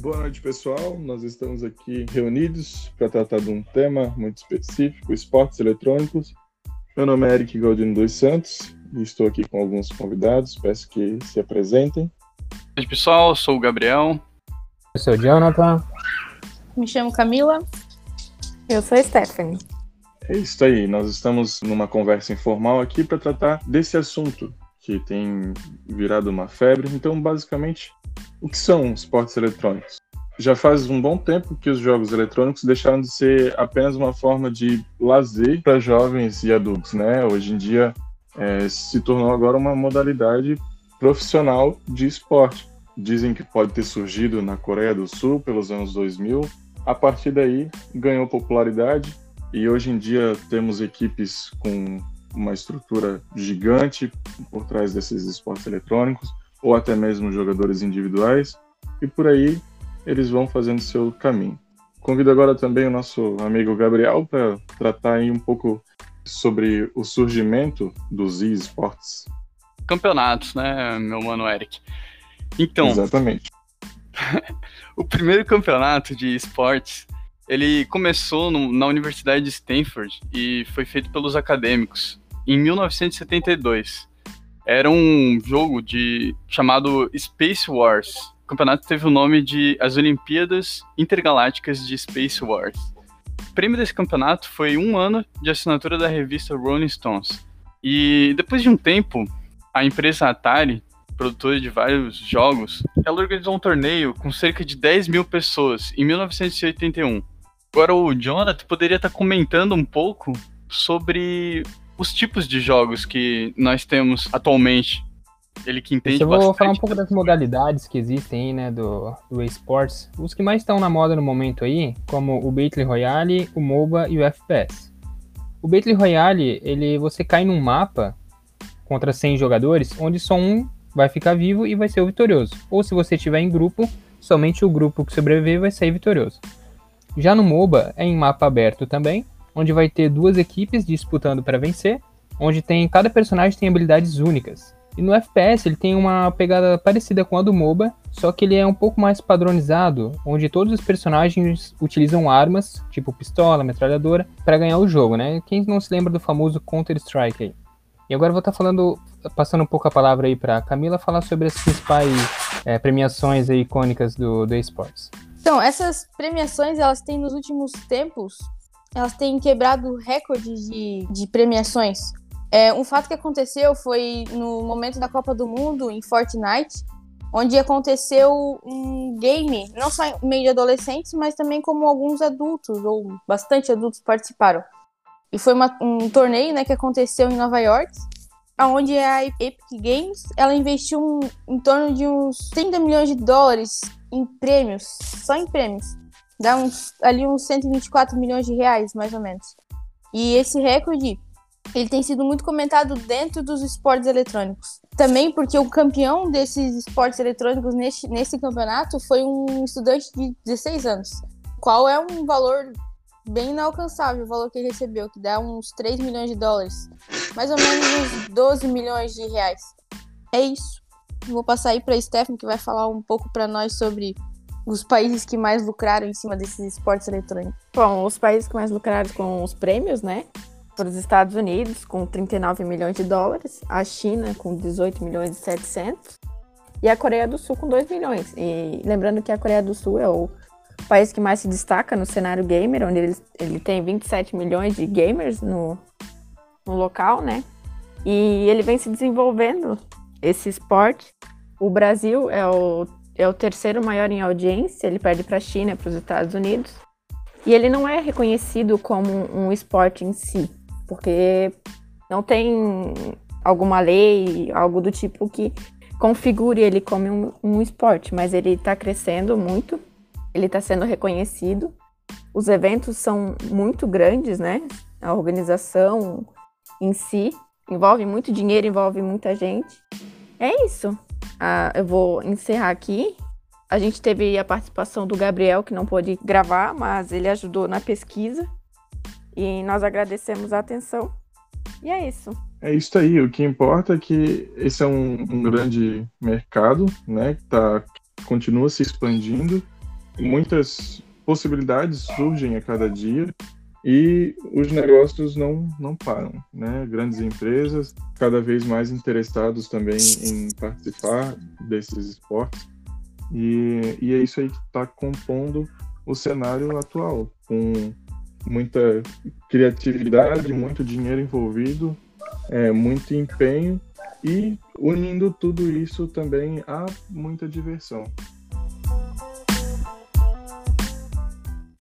Boa noite, pessoal. Nós estamos aqui reunidos para tratar de um tema muito específico, esportes eletrônicos. Meu nome é Eric Galdino dos Santos e estou aqui com alguns convidados. Peço que se apresentem. Oi, pessoal. Eu sou o Gabriel. Eu sou o Jonathan. Me chamo Camila. Eu sou a Stephanie. É isso aí. Nós estamos numa conversa informal aqui para tratar desse assunto que tem virado uma febre. Então, basicamente, o que são esportes eletrônicos? Já faz um bom tempo que os jogos eletrônicos deixaram de ser apenas uma forma de lazer para jovens e adultos, né? Hoje em dia é, se tornou agora uma modalidade profissional de esporte. Dizem que pode ter surgido na Coreia do Sul pelos anos 2000. A partir daí ganhou popularidade e hoje em dia temos equipes com uma estrutura gigante por trás desses esportes eletrônicos ou até mesmo jogadores individuais, e por aí eles vão fazendo seu caminho. Convido agora também o nosso amigo Gabriel para tratar aí um pouco sobre o surgimento dos esportes. Campeonatos, né, meu mano Eric? Então. Exatamente. o primeiro campeonato de esportes ele começou no, na Universidade de Stanford e foi feito pelos acadêmicos em 1972 era um jogo de chamado Space Wars. O campeonato teve o nome de as Olimpíadas Intergalácticas de Space Wars. O prêmio desse campeonato foi um ano de assinatura da revista Rolling Stones. E depois de um tempo, a empresa Atari, produtora de vários jogos, ela organizou um torneio com cerca de 10 mil pessoas em 1981. Agora o Jonathan poderia estar comentando um pouco sobre os tipos de jogos que nós temos atualmente. Ele que entende Eu vou bastante. falar um pouco das modalidades que existem aí, né, do, do esportes. Os que mais estão na moda no momento aí, como o Battle Royale, o MOBA e o FPS. O Battle Royale, ele, você cai num mapa contra 100 jogadores, onde só um vai ficar vivo e vai ser o vitorioso. Ou se você estiver em grupo, somente o grupo que sobreviver vai sair vitorioso. Já no MOBA, é em mapa aberto também, onde vai ter duas equipes disputando para vencer, onde tem cada personagem tem habilidades únicas. E no FPS ele tem uma pegada parecida com a do MOBA, só que ele é um pouco mais padronizado, onde todos os personagens utilizam armas, tipo pistola, metralhadora, para ganhar o jogo, né? Quem não se lembra do famoso Counter-Strike aí? E agora vou estar tá falando, passando um pouco a palavra aí para Camila falar sobre as principais é, premiações icônicas do, do esportes. Então, essas premiações elas têm nos últimos tempos elas têm quebrado recordes de, de premiações. É, um fato que aconteceu foi no momento da Copa do Mundo, em Fortnite, onde aconteceu um game, não só meio de adolescentes, mas também como alguns adultos, ou bastante adultos participaram. E foi uma, um torneio né, que aconteceu em Nova York, onde a Epic Games ela investiu um, em torno de uns 30 milhões de dólares em prêmios, só em prêmios, Dá uns, ali uns 124 milhões de reais, mais ou menos. E esse recorde, ele tem sido muito comentado dentro dos esportes eletrônicos. Também porque o campeão desses esportes eletrônicos nesse, nesse campeonato foi um estudante de 16 anos. Qual é um valor bem inalcançável, o valor que ele recebeu, que dá uns 3 milhões de dólares. Mais ou menos uns 12 milhões de reais. É isso. Vou passar aí para a Stephanie, que vai falar um pouco para nós sobre os países que mais lucraram em cima desses esportes eletrônicos? Bom, os países que mais lucraram com os prêmios, né? Os Estados Unidos, com 39 milhões de dólares, a China, com 18 milhões e 700, e a Coreia do Sul, com 2 milhões. E lembrando que a Coreia do Sul é o país que mais se destaca no cenário gamer, onde ele, ele tem 27 milhões de gamers no, no local, né? E ele vem se desenvolvendo esse esporte. O Brasil é o é o terceiro maior em audiência, ele perde para a China, para os Estados Unidos. E ele não é reconhecido como um esporte em si, porque não tem alguma lei, algo do tipo que configure ele como um, um esporte, mas ele está crescendo muito, ele está sendo reconhecido. Os eventos são muito grandes, né? A organização em si envolve muito dinheiro, envolve muita gente. É isso. Ah, eu vou encerrar aqui. A gente teve a participação do Gabriel, que não pôde gravar, mas ele ajudou na pesquisa. E nós agradecemos a atenção. E é isso. É isso aí. O que importa é que esse é um, um grande mercado, né? Que tá, continua se expandindo muitas possibilidades surgem a cada dia e os negócios não, não param, né? Grandes empresas cada vez mais interessados também em participar desses esportes e, e é isso aí que está compondo o cenário atual, com muita criatividade, muito dinheiro envolvido, é, muito empenho e unindo tudo isso também a muita diversão.